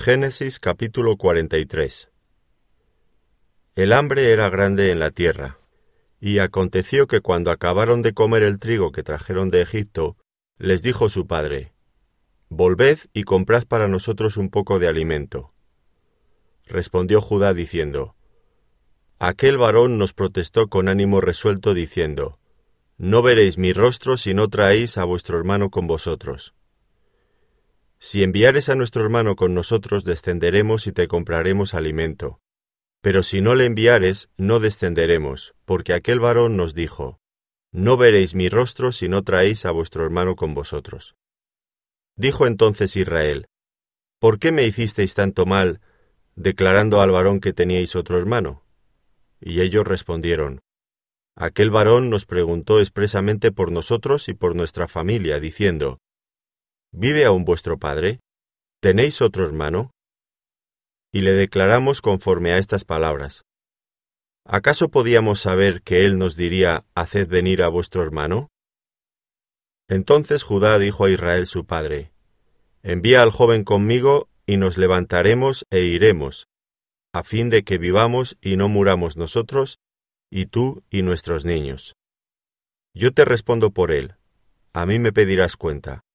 Génesis capítulo 43 El hambre era grande en la tierra, y aconteció que cuando acabaron de comer el trigo que trajeron de Egipto, les dijo su padre, Volved y comprad para nosotros un poco de alimento. Respondió Judá diciendo, Aquel varón nos protestó con ánimo resuelto diciendo, No veréis mi rostro si no traéis a vuestro hermano con vosotros. Si enviares a nuestro hermano con nosotros, descenderemos y te compraremos alimento. Pero si no le enviares, no descenderemos, porque aquel varón nos dijo, No veréis mi rostro si no traéis a vuestro hermano con vosotros. Dijo entonces Israel, ¿Por qué me hicisteis tanto mal, declarando al varón que teníais otro hermano? Y ellos respondieron, Aquel varón nos preguntó expresamente por nosotros y por nuestra familia, diciendo, ¿Vive aún vuestro padre? ¿Tenéis otro hermano? Y le declaramos conforme a estas palabras. ¿Acaso podíamos saber que él nos diría, Haced venir a vuestro hermano? Entonces Judá dijo a Israel su padre, Envía al joven conmigo, y nos levantaremos e iremos, a fin de que vivamos y no muramos nosotros, y tú y nuestros niños. Yo te respondo por él, a mí me pedirás cuenta.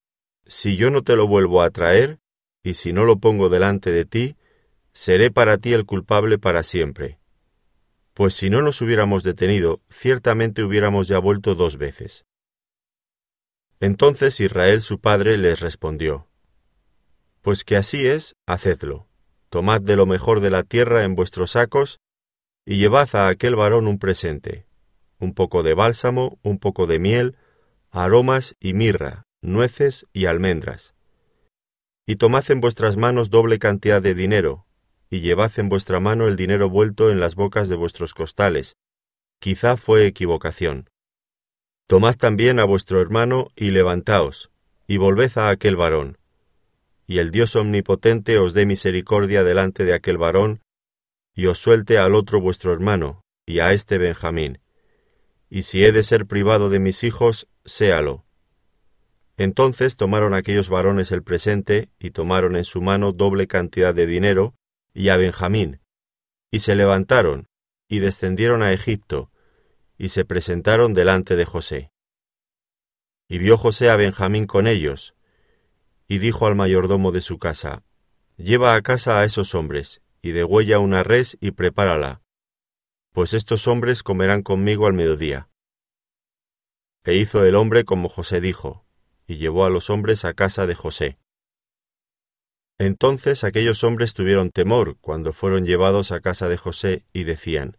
Si yo no te lo vuelvo a traer, y si no lo pongo delante de ti, seré para ti el culpable para siempre. Pues si no nos hubiéramos detenido, ciertamente hubiéramos ya vuelto dos veces. Entonces Israel su padre les respondió, Pues que así es, hacedlo. Tomad de lo mejor de la tierra en vuestros sacos, y llevad a aquel varón un presente, un poco de bálsamo, un poco de miel, aromas y mirra, nueces y almendras. Y tomad en vuestras manos doble cantidad de dinero, y llevad en vuestra mano el dinero vuelto en las bocas de vuestros costales. Quizá fue equivocación. Tomad también a vuestro hermano y levantaos, y volved a aquel varón. Y el Dios omnipotente os dé misericordia delante de aquel varón, y os suelte al otro vuestro hermano, y a este Benjamín. Y si he de ser privado de mis hijos, séalo entonces tomaron aquellos varones el presente, y tomaron en su mano doble cantidad de dinero, y a Benjamín, y se levantaron, y descendieron a Egipto, y se presentaron delante de José. Y vio José a Benjamín con ellos, y dijo al mayordomo de su casa, Lleva a casa a esos hombres, y degüella una res y prepárala, pues estos hombres comerán conmigo al mediodía. E hizo el hombre como José dijo, y llevó a los hombres a casa de José. Entonces aquellos hombres tuvieron temor cuando fueron llevados a casa de José y decían,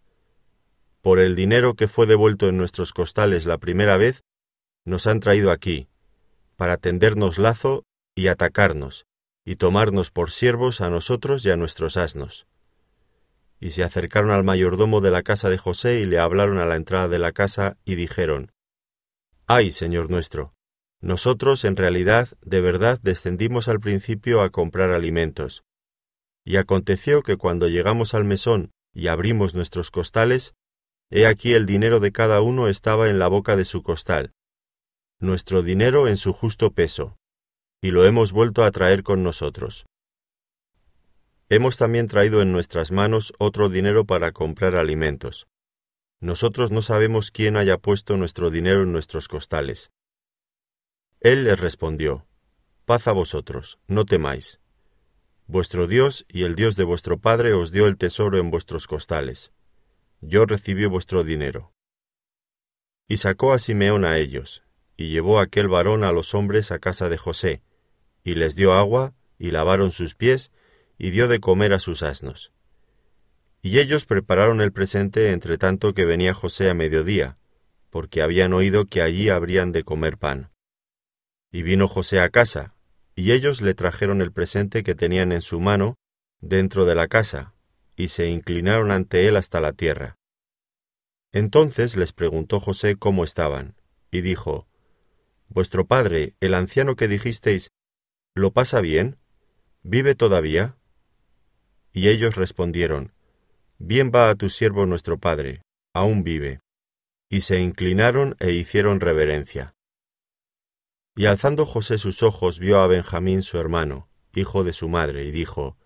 Por el dinero que fue devuelto en nuestros costales la primera vez, nos han traído aquí, para tendernos lazo y atacarnos, y tomarnos por siervos a nosotros y a nuestros asnos. Y se acercaron al mayordomo de la casa de José y le hablaron a la entrada de la casa y dijeron, Ay, Señor nuestro, nosotros, en realidad, de verdad, descendimos al principio a comprar alimentos. Y aconteció que cuando llegamos al mesón y abrimos nuestros costales, he aquí el dinero de cada uno estaba en la boca de su costal, nuestro dinero en su justo peso, y lo hemos vuelto a traer con nosotros. Hemos también traído en nuestras manos otro dinero para comprar alimentos. Nosotros no sabemos quién haya puesto nuestro dinero en nuestros costales. Él les respondió, Paz a vosotros, no temáis. Vuestro Dios y el Dios de vuestro Padre os dio el tesoro en vuestros costales. Yo recibí vuestro dinero. Y sacó a Simeón a ellos, y llevó aquel varón a los hombres a casa de José, y les dio agua, y lavaron sus pies, y dio de comer a sus asnos. Y ellos prepararon el presente entre tanto que venía José a mediodía, porque habían oído que allí habrían de comer pan. Y vino José a casa, y ellos le trajeron el presente que tenían en su mano dentro de la casa, y se inclinaron ante él hasta la tierra. Entonces les preguntó José cómo estaban, y dijo, Vuestro padre, el anciano que dijisteis, ¿lo pasa bien? ¿Vive todavía? Y ellos respondieron, Bien va a tu siervo nuestro padre, aún vive. Y se inclinaron e hicieron reverencia. Y alzando José sus ojos vio a Benjamín su hermano, hijo de su madre, y dijo,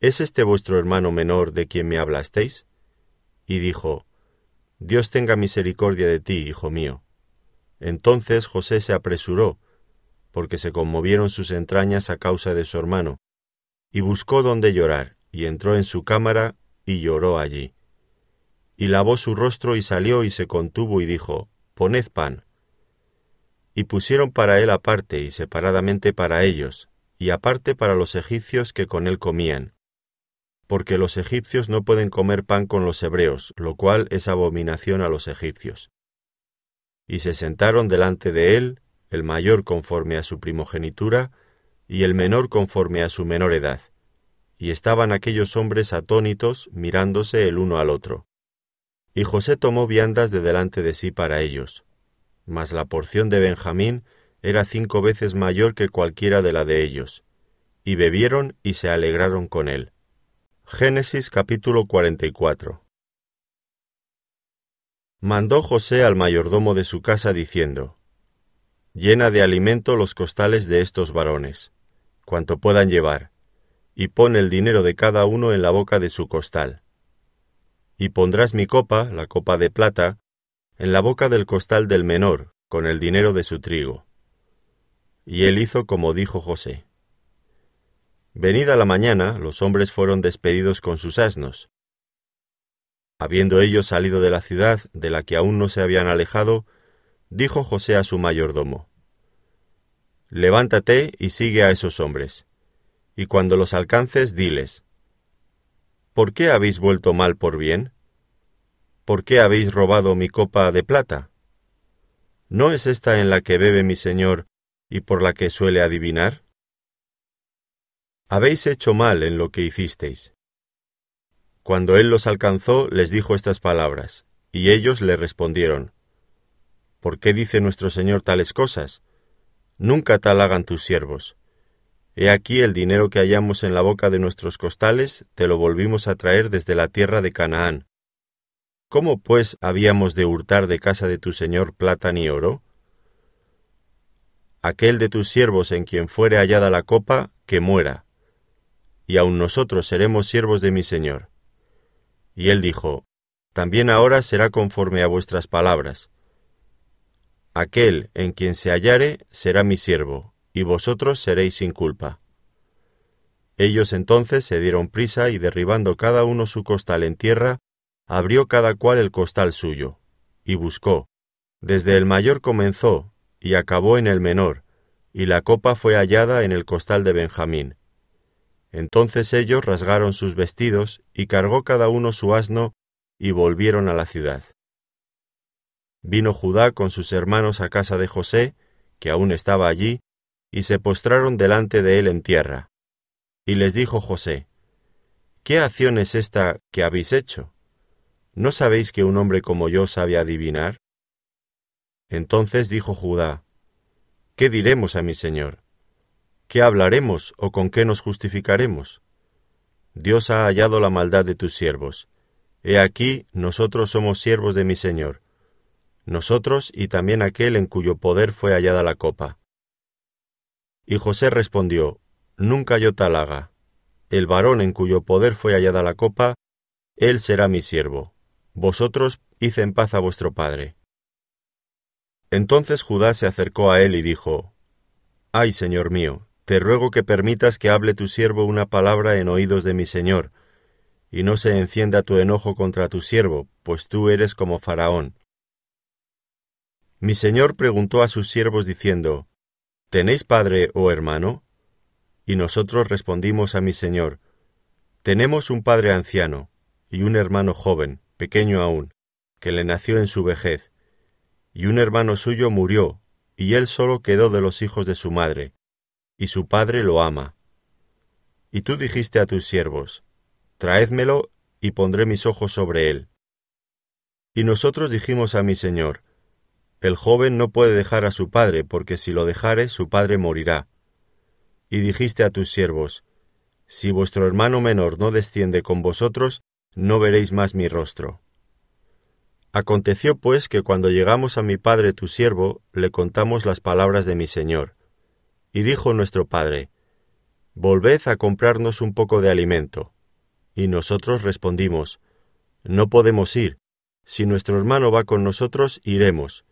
¿Es este vuestro hermano menor de quien me hablasteis? Y dijo, Dios tenga misericordia de ti, hijo mío. Entonces José se apresuró, porque se conmovieron sus entrañas a causa de su hermano, y buscó donde llorar, y entró en su cámara, y lloró allí. Y lavó su rostro y salió y se contuvo y dijo, Poned pan. Y pusieron para él aparte y separadamente para ellos, y aparte para los egipcios que con él comían porque los egipcios no pueden comer pan con los hebreos, lo cual es abominación a los egipcios. Y se sentaron delante de él, el mayor conforme a su primogenitura, y el menor conforme a su menor edad. Y estaban aquellos hombres atónitos, mirándose el uno al otro. Y José tomó viandas de delante de sí para ellos. Mas la porción de Benjamín era cinco veces mayor que cualquiera de la de ellos. Y bebieron y se alegraron con él. Génesis capítulo 44 Mandó José al mayordomo de su casa diciendo, Llena de alimento los costales de estos varones, cuanto puedan llevar, y pon el dinero de cada uno en la boca de su costal. Y pondrás mi copa, la copa de plata, en la boca del costal del menor, con el dinero de su trigo. Y él hizo como dijo José. Venida la mañana, los hombres fueron despedidos con sus asnos. Habiendo ellos salido de la ciudad, de la que aún no se habían alejado, dijo José a su mayordomo, Levántate y sigue a esos hombres, y cuando los alcances, diles, ¿Por qué habéis vuelto mal por bien? ¿Por qué habéis robado mi copa de plata? ¿No es esta en la que bebe mi señor y por la que suele adivinar? Habéis hecho mal en lo que hicisteis. Cuando él los alcanzó, les dijo estas palabras, y ellos le respondieron, ¿Por qué dice nuestro Señor tales cosas? Nunca tal hagan tus siervos. He aquí el dinero que hallamos en la boca de nuestros costales, te lo volvimos a traer desde la tierra de Canaán. ¿Cómo pues habíamos de hurtar de casa de tu Señor plata ni oro? Aquel de tus siervos en quien fuere hallada la copa, que muera y aun nosotros seremos siervos de mi Señor. Y él dijo, También ahora será conforme a vuestras palabras. Aquel en quien se hallare será mi siervo, y vosotros seréis sin culpa. Ellos entonces se dieron prisa y derribando cada uno su costal en tierra, abrió cada cual el costal suyo, y buscó. Desde el mayor comenzó, y acabó en el menor, y la copa fue hallada en el costal de Benjamín. Entonces ellos rasgaron sus vestidos, y cargó cada uno su asno, y volvieron a la ciudad. Vino Judá con sus hermanos a casa de José, que aún estaba allí, y se postraron delante de él en tierra. Y les dijo José, ¿Qué acción es esta que habéis hecho? ¿No sabéis que un hombre como yo sabe adivinar? Entonces dijo Judá, ¿Qué diremos a mi señor? ¿Qué hablaremos o con qué nos justificaremos? Dios ha hallado la maldad de tus siervos. He aquí, nosotros somos siervos de mi Señor, nosotros y también aquel en cuyo poder fue hallada la copa. Y José respondió, Nunca yo tal haga. El varón en cuyo poder fue hallada la copa, él será mi siervo. Vosotros hice en paz a vuestro padre. Entonces Judá se acercó a él y dijo, Ay, Señor mío, te ruego que permitas que hable tu siervo una palabra en oídos de mi señor, y no se encienda tu enojo contra tu siervo, pues tú eres como Faraón. Mi señor preguntó a sus siervos diciendo, ¿Tenéis padre o hermano? Y nosotros respondimos a mi señor, Tenemos un padre anciano, y un hermano joven, pequeño aún, que le nació en su vejez, y un hermano suyo murió, y él solo quedó de los hijos de su madre, y su padre lo ama. Y tú dijiste a tus siervos, Traédmelo, y pondré mis ojos sobre él. Y nosotros dijimos a mi señor, El joven no puede dejar a su padre, porque si lo dejare, su padre morirá. Y dijiste a tus siervos, Si vuestro hermano menor no desciende con vosotros, no veréis más mi rostro. Aconteció pues que cuando llegamos a mi padre tu siervo, le contamos las palabras de mi señor. Y dijo nuestro padre, Volved a comprarnos un poco de alimento. Y nosotros respondimos, No podemos ir. Si nuestro hermano va con nosotros, iremos,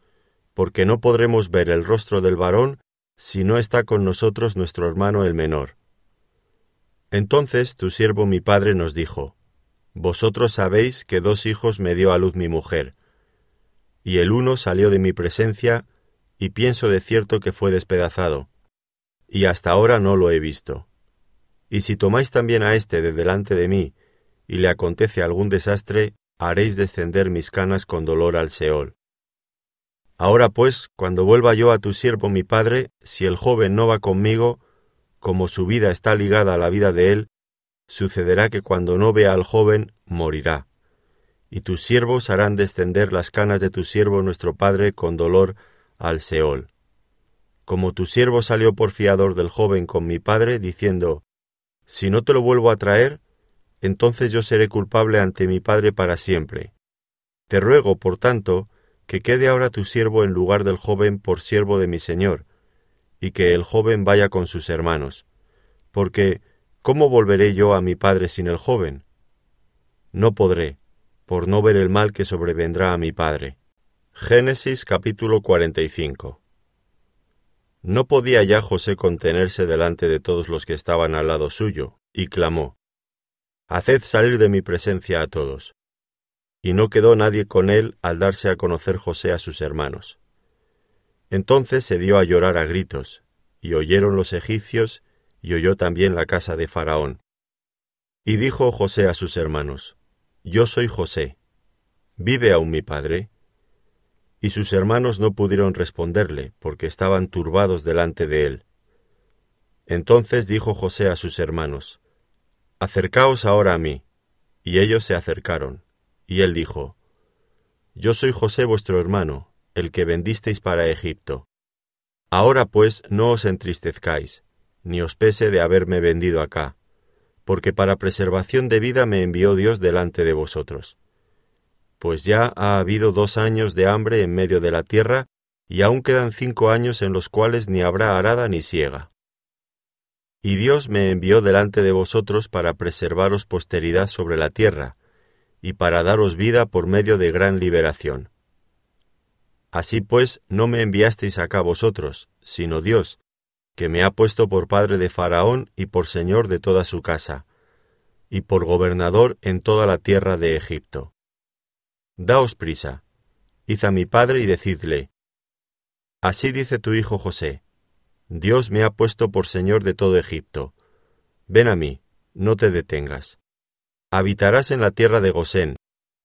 porque no podremos ver el rostro del varón si no está con nosotros nuestro hermano el menor. Entonces tu siervo mi padre nos dijo, Vosotros sabéis que dos hijos me dio a luz mi mujer, y el uno salió de mi presencia, y pienso de cierto que fue despedazado, y hasta ahora no lo he visto. Y si tomáis también a éste de delante de mí, y le acontece algún desastre, haréis descender mis canas con dolor al Seol. Ahora pues, cuando vuelva yo a tu siervo mi padre, si el joven no va conmigo, como su vida está ligada a la vida de él, sucederá que cuando no vea al joven, morirá. Y tus siervos harán descender las canas de tu siervo nuestro padre con dolor al Seol. Como tu siervo salió por fiador del joven con mi padre, diciendo, Si no te lo vuelvo a traer, entonces yo seré culpable ante mi padre para siempre. Te ruego, por tanto, que quede ahora tu siervo en lugar del joven por siervo de mi señor, y que el joven vaya con sus hermanos, porque ¿cómo volveré yo a mi padre sin el joven? No podré, por no ver el mal que sobrevendrá a mi padre. Génesis capítulo 45 No podía ya José contenerse delante de todos los que estaban al lado suyo, y clamó, Haced salir de mi presencia a todos. Y no quedó nadie con él al darse a conocer José a sus hermanos. Entonces se dio a llorar a gritos, y oyeron los egipcios, y oyó también la casa de Faraón. Y dijo José a sus hermanos, Yo soy José. ¿Vive aún mi padre? Y sus hermanos no pudieron responderle, porque estaban turbados delante de él. Entonces dijo José a sus hermanos, Acercaos ahora a mí. Y ellos se acercaron. Y él dijo, Yo soy José vuestro hermano, el que vendisteis para Egipto. Ahora pues no os entristezcáis, ni os pese de haberme vendido acá, porque para preservación de vida me envió Dios delante de vosotros. Pues ya ha habido dos años de hambre en medio de la tierra, y aún quedan cinco años en los cuales ni habrá arada ni siega. Y Dios me envió delante de vosotros para preservaros posteridad sobre la tierra, y para daros vida por medio de gran liberación. Así pues, no me enviasteis acá vosotros, sino Dios, que me ha puesto por padre de Faraón y por señor de toda su casa, y por gobernador en toda la tierra de Egipto. Daos prisa, id a mi padre y decidle, Así dice tu hijo José, Dios me ha puesto por señor de todo Egipto. Ven a mí, no te detengas. Habitarás en la tierra de Gosén,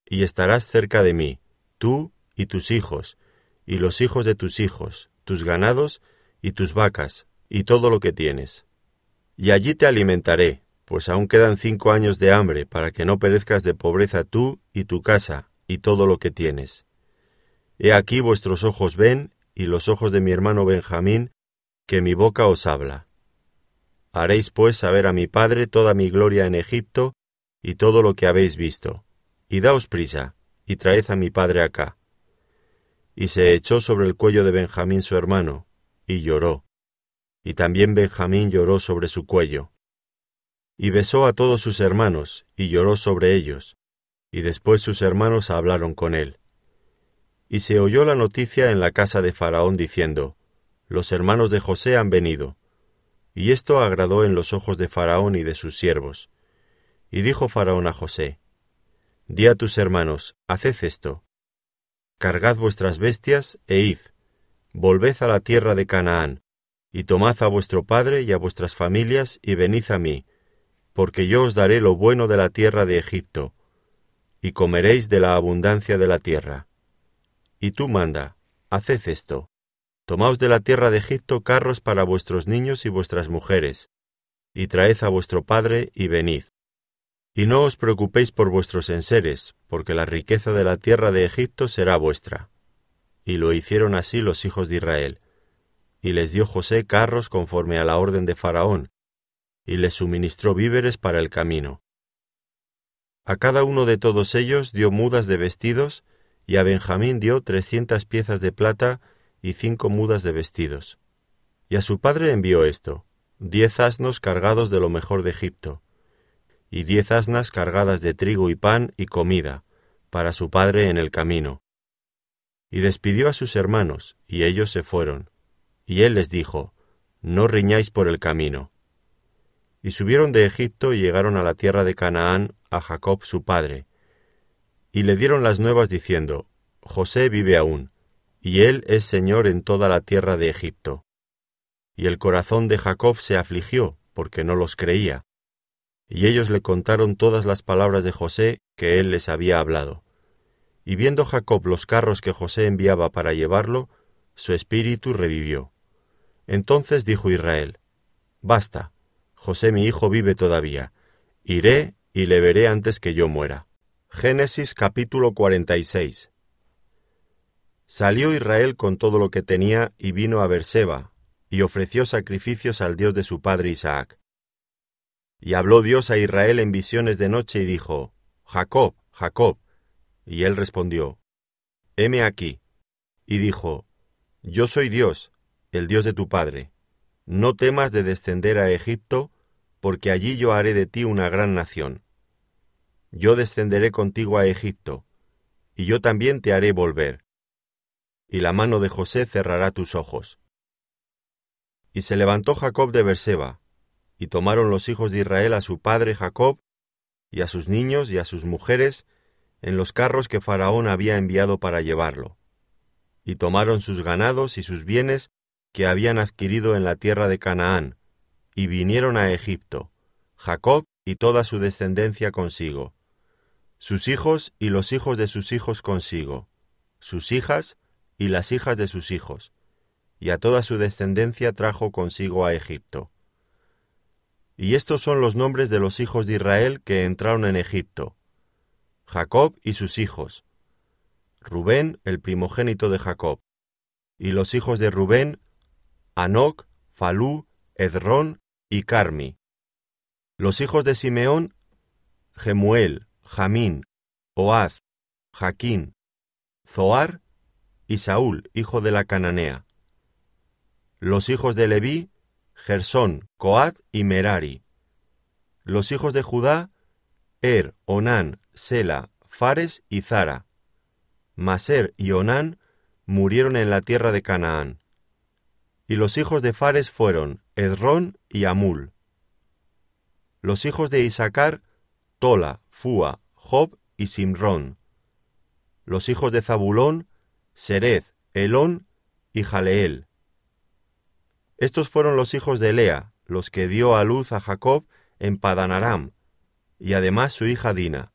y estarás cerca de mí, tú y tus hijos, y los hijos de tus hijos, tus ganados y tus vacas, y todo lo que tienes. Y allí te alimentaré, pues aún quedan cinco años de hambre para que no perezcas de pobreza tú y tu casa, y todo lo que tienes. He aquí vuestros ojos ven, y los ojos de mi hermano Benjamín, que mi boca os habla. Haréis pues saber a mi padre toda mi gloria en Egipto, y todo lo que habéis visto, y daos prisa, y traed a mi padre acá. Y se echó sobre el cuello de Benjamín su hermano, y lloró, y también Benjamín lloró sobre su cuello. Y besó a todos sus hermanos, y lloró sobre ellos, y después sus hermanos hablaron con él. Y se oyó la noticia en la casa de Faraón diciendo, Los hermanos de José han venido. Y esto agradó en los ojos de Faraón y de sus siervos, y dijo Faraón a José, Di a tus hermanos, haced esto. Cargad vuestras bestias e id, volved a la tierra de Canaán, y tomad a vuestro padre y a vuestras familias y venid a mí, porque yo os daré lo bueno de la tierra de Egipto, y comeréis de la abundancia de la tierra. Y tú manda, haced esto. Tomaos de la tierra de Egipto carros para vuestros niños y vuestras mujeres, y traed a vuestro padre y venid. Y no os preocupéis por vuestros enseres, porque la riqueza de la tierra de Egipto será vuestra. Y lo hicieron así los hijos de Israel. Y les dio José carros conforme a la orden de Faraón, y les suministró víveres para el camino. A cada uno de todos ellos dio mudas de vestidos, y a Benjamín dio trescientas piezas de plata y cinco mudas de vestidos. Y a su padre envió esto, diez asnos cargados de lo mejor de Egipto, y diez asnas cargadas de trigo y pan y comida, para su padre en el camino. Y despidió a sus hermanos, y ellos se fueron. Y él les dijo, No riñáis por el camino. Y subieron de Egipto y llegaron a la tierra de Canaán a Jacob su padre. Y le dieron las nuevas diciendo, José vive aún, y él es señor en toda la tierra de Egipto. Y el corazón de Jacob se afligió, porque no los creía. Y ellos le contaron todas las palabras de José que él les había hablado. Y viendo Jacob los carros que José enviaba para llevarlo, su espíritu revivió. Entonces dijo Israel, Basta, José mi hijo vive todavía, iré y le veré antes que yo muera. Génesis capítulo 46 Salió Israel con todo lo que tenía y vino a Berseba, y ofreció sacrificios al Dios de su padre Isaac. Y habló Dios a Israel en visiones de noche y dijo, Jacob, Jacob. Y él respondió, Heme aquí. Y dijo, Yo soy Dios, el Dios de tu padre. No temas de descender a Egipto, porque allí yo haré de ti una gran nación. Yo descenderé contigo a Egipto, y yo también te haré volver. Y la mano de José cerrará tus ojos. Y se levantó Jacob de Berseba, y tomaron los hijos de Israel a su padre Jacob, y a sus niños y a sus mujeres, en los carros que Faraón había enviado para llevarlo. Y tomaron sus ganados y sus bienes que habían adquirido en la tierra de Canaán, y vinieron a Egipto, Jacob y toda su descendencia consigo, sus hijos y los hijos de sus hijos consigo, sus hijas y las hijas de sus hijos, y a toda su descendencia trajo consigo a Egipto. Y estos son los nombres de los hijos de Israel que entraron en Egipto. Jacob y sus hijos. Rubén, el primogénito de Jacob. Y los hijos de Rubén, Anoc, Falú, Edrón y Carmi. Los hijos de Simeón, Gemuel, Jamín, Oaz, Jaquín, Zoar y Saúl, hijo de la cananea. Los hijos de Leví, Gersón, Coat y Merari. Los hijos de Judá, Er, Onán, Sela, Fares y Zara. Maser y Onán murieron en la tierra de Canaán. Y los hijos de Fares fueron Edrón y Amul. Los hijos de Isaacar, Tola, Fua, Job y Simrón. Los hijos de Zabulón, Serez, Elón y Jaleel. Estos fueron los hijos de Lea, los que dio a luz a Jacob en Padanaram, y además su hija Dina,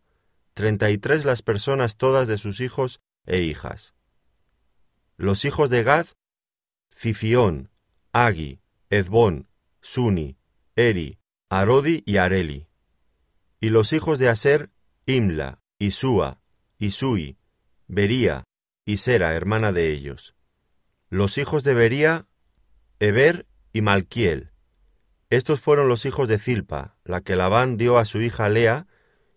treinta y tres las personas todas de sus hijos e hijas. Los hijos de Gad, Cifión, Agi, Ezbón, Suni, Eri, Arodi y Areli. Y los hijos de Aser, Imla, Isúa, Isui, Bería, y Sera, hermana de ellos. Los hijos de Bería, Eber y Malquiel. Estos fueron los hijos de Zilpa, la que Labán dio a su hija Lea,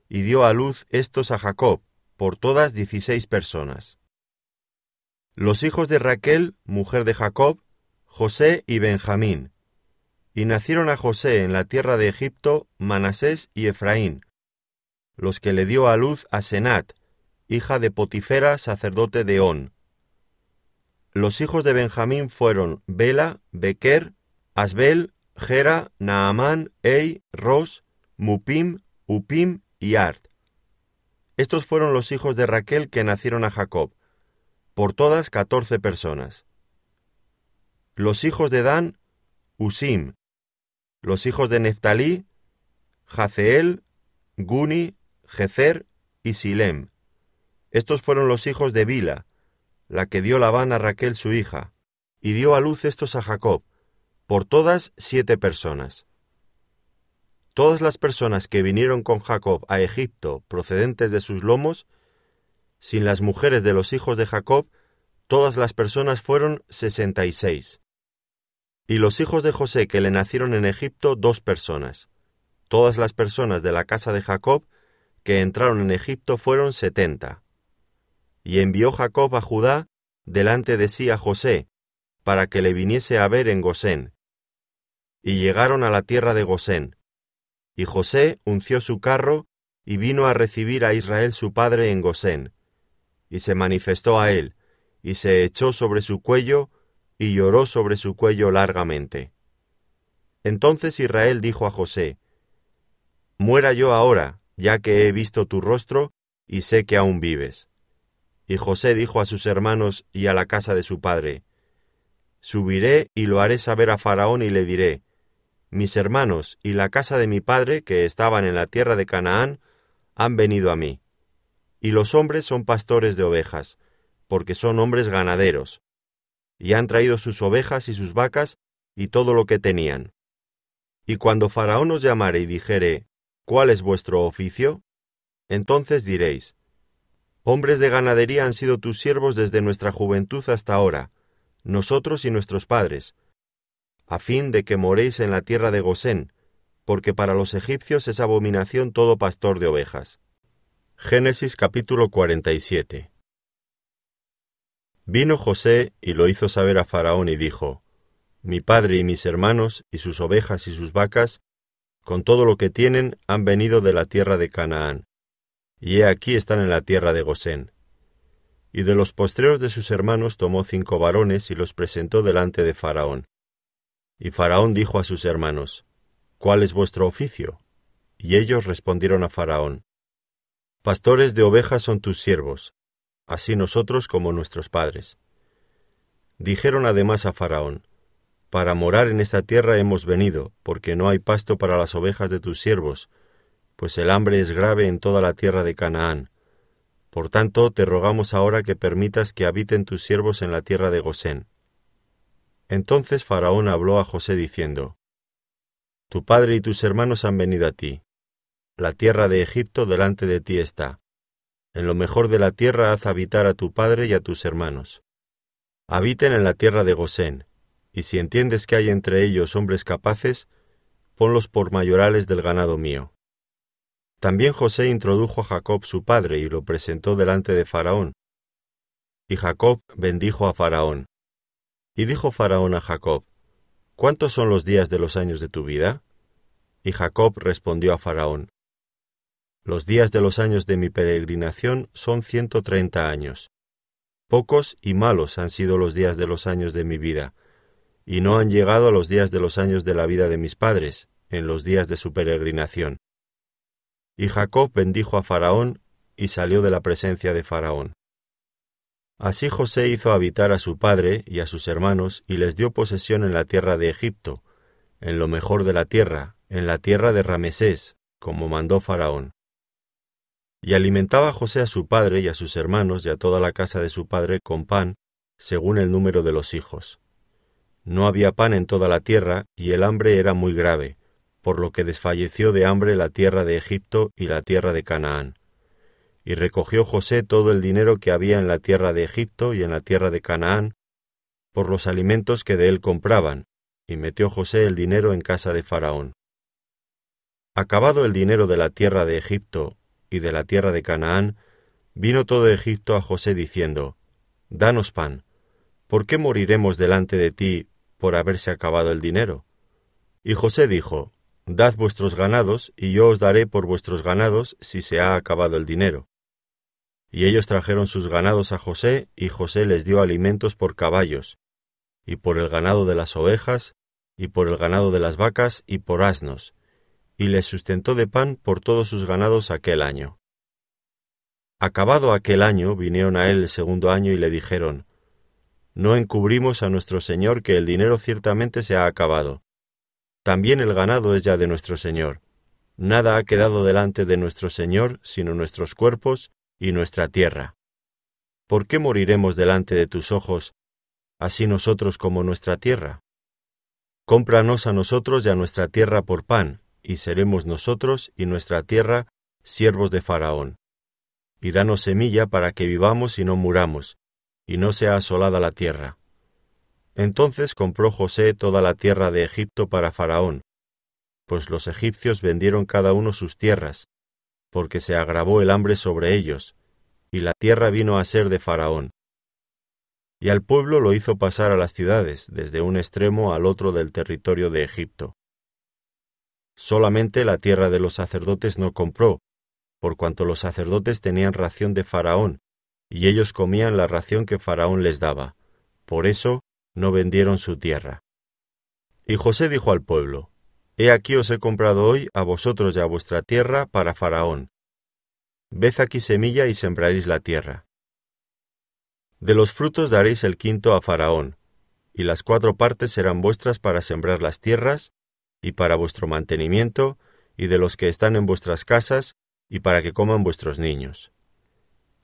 y dio a luz estos a Jacob, por todas dieciséis personas. Los hijos de Raquel, mujer de Jacob, José y Benjamín. Y nacieron a José en la tierra de Egipto Manasés y Efraín, los que le dio a luz a Senat, hija de Potifera, sacerdote de On. Los hijos de Benjamín fueron Bela, Bequer, Asbel, Gera, Naamán, Ei, Ros, Mupim, Upim y Art. Estos fueron los hijos de Raquel que nacieron a Jacob, por todas catorce personas. Los hijos de Dan, Usim. Los hijos de Neftalí, Jaceel, Guni, Jezer y Silem. Estos fueron los hijos de Bila, la que dio Labán a Raquel su hija, y dio a luz estos a Jacob, por todas siete personas. Todas las personas que vinieron con Jacob a Egipto procedentes de sus lomos, sin las mujeres de los hijos de Jacob, todas las personas fueron sesenta y seis. Y los hijos de José que le nacieron en Egipto, dos personas. Todas las personas de la casa de Jacob que entraron en Egipto fueron setenta. Y envió Jacob a Judá delante de sí a José, para que le viniese a ver en Gosén. y llegaron a la tierra de Gosén. Y José unció su carro y vino a recibir a Israel su padre en Gosén. Y se manifestó a él, y se echó sobre su cuello, y lloró sobre su cuello largamente. Entonces Israel dijo a José, Muera yo ahora, ya que he visto tu rostro, y sé que aún vives. Y José dijo a sus hermanos y a la casa de su padre, Subiré y lo haré saber a Faraón y le diré, Mis hermanos y la casa de mi padre, que estaban en la tierra de Canaán, han venido a mí. Y los hombres son pastores de ovejas, porque son hombres ganaderos, y han traído sus ovejas y sus vacas y todo lo que tenían. Y cuando Faraón os llamare y dijere, ¿cuál es vuestro oficio? Entonces diréis, Hombres de ganadería han sido tus siervos desde nuestra juventud hasta ahora, nosotros y nuestros padres, a fin de que moréis en la tierra de Gosén, porque para los egipcios es abominación todo pastor de ovejas. Génesis capítulo 47 Vino José y lo hizo saber a Faraón y dijo, Mi padre y mis hermanos y sus ovejas y sus vacas, con todo lo que tienen, han venido de la tierra de Canaán, y he aquí están en la tierra de Gosén. Y de los postreros de sus hermanos tomó cinco varones y los presentó delante de Faraón. Y Faraón dijo a sus hermanos, ¿Cuál es vuestro oficio? Y ellos respondieron a Faraón, Pastores de ovejas son tus siervos, así nosotros como nuestros padres. Dijeron además a Faraón, Para morar en esta tierra hemos venido, porque no hay pasto para las ovejas de tus siervos, pues el hambre es grave en toda la tierra de Canaán por tanto, te rogamos ahora que permitas que habiten tus siervos en la tierra de Gosén. Entonces Faraón habló a José diciendo, Tu padre y tus hermanos han venido a ti. La tierra de Egipto delante de ti está. En lo mejor de la tierra haz habitar a tu padre y a tus hermanos. Habiten en la tierra de Gosén, y si entiendes que hay entre ellos hombres capaces, ponlos por mayorales del ganado mío. También José introdujo a Jacob su padre y lo presentó delante de Faraón. Y Jacob bendijo a Faraón. Y dijo Faraón a Jacob, ¿Cuántos son los días de los años de tu vida? Y Jacob respondió a Faraón, Los días de los años de mi peregrinación son ciento treinta años. Pocos y malos han sido los días de los años de mi vida, y no han llegado a los días de los años de la vida de mis padres, en los días de su peregrinación. Y Jacob bendijo a Faraón y salió de la presencia de Faraón. Así José hizo habitar a su padre y a sus hermanos y les dio posesión en la tierra de Egipto, en lo mejor de la tierra, en la tierra de Ramesés, como mandó Faraón. Y alimentaba José a su padre y a sus hermanos y a toda la casa de su padre con pan, según el número de los hijos. No había pan en toda la tierra, y el hambre era muy grave, por lo que desfalleció de hambre la tierra de Egipto y la tierra de Canaán. Y recogió José todo el dinero que había en la tierra de Egipto y en la tierra de Canaán, por los alimentos que de él compraban, y metió José el dinero en casa de Faraón. Acabado el dinero de la tierra de Egipto y de la tierra de Canaán, vino todo Egipto a José diciendo, Danos pan, ¿por qué moriremos delante de ti por haberse acabado el dinero? Y José dijo, Dad vuestros ganados, y yo os daré por vuestros ganados si se ha acabado el dinero. Y ellos trajeron sus ganados a José, y José les dio alimentos por caballos, y por el ganado de las ovejas, y por el ganado de las vacas, y por asnos, y les sustentó de pan por todos sus ganados aquel año. Acabado aquel año, vinieron a él el segundo año y le dijeron, No encubrimos a nuestro Señor que el dinero ciertamente se ha acabado, también el ganado es ya de nuestro Señor. Nada ha quedado delante de nuestro Señor sino nuestros cuerpos y nuestra tierra. ¿Por qué moriremos delante de tus ojos, así nosotros como nuestra tierra? Cómpranos a nosotros y a nuestra tierra por pan, y seremos nosotros y nuestra tierra siervos de Faraón. Y danos semilla para que vivamos y no muramos, y no sea asolada la tierra. Entonces compró José toda la tierra de Egipto para Faraón, pues los egipcios vendieron cada uno sus tierras, porque se agravó el hambre sobre ellos, y la tierra vino a ser de Faraón. y al pueblo lo hizo pasar a las ciudades, desde un extremo al otro del territorio de Egipto. Solamente la tierra de los sacerdotes no compró, por cuanto los sacerdotes tenían ración de Faraón, y ellos comían la ración que Faraón les daba. Por eso no vendieron su tierra. Y José dijo al pueblo, He aquí os he comprado hoy a vosotros y a vuestra tierra para Faraón. Ved aquí semilla y sembraréis la tierra. De los frutos daréis el quinto a Faraón, y las cuatro partes serán vuestras para sembrar las tierras, y para vuestro mantenimiento, y de los que están en vuestras casas, y para que coman vuestros niños.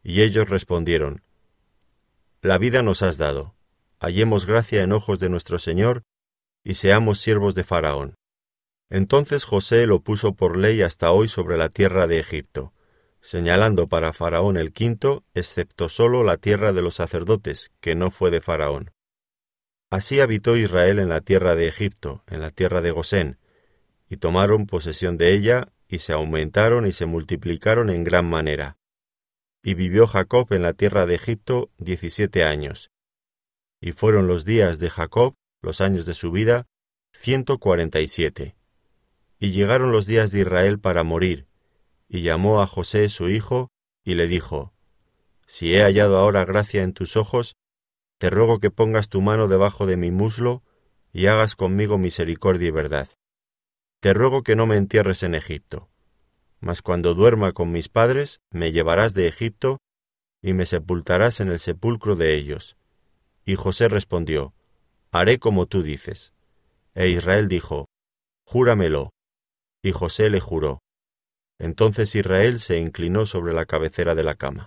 Y ellos respondieron, La vida nos has dado, hallemos gracia en ojos de nuestro Señor, y seamos siervos de Faraón. Entonces José lo puso por ley hasta hoy sobre la tierra de Egipto, señalando para Faraón el quinto, excepto solo la tierra de los sacerdotes, que no fue de Faraón. Así habitó Israel en la tierra de Egipto, en la tierra de Gosén, y tomaron posesión de ella y se aumentaron y se multiplicaron en gran manera. Y vivió Jacob en la tierra de Egipto diecisiete años. Y fueron los días de Jacob, los años de su vida, ciento cuarenta y siete. Y llegaron los días de Israel para morir, y llamó a José su hijo, y le dijo, Si he hallado ahora gracia en tus ojos, te ruego que pongas tu mano debajo de mi muslo, y hagas conmigo misericordia y verdad te ruego que no me entierres en Egipto. Mas cuando duerma con mis padres, me llevarás de Egipto, y me sepultarás en el sepulcro de ellos. Y José respondió, Haré como tú dices. E Israel dijo, Júramelo. Y José le juró. Entonces Israel se inclinó sobre la cabecera de la cama.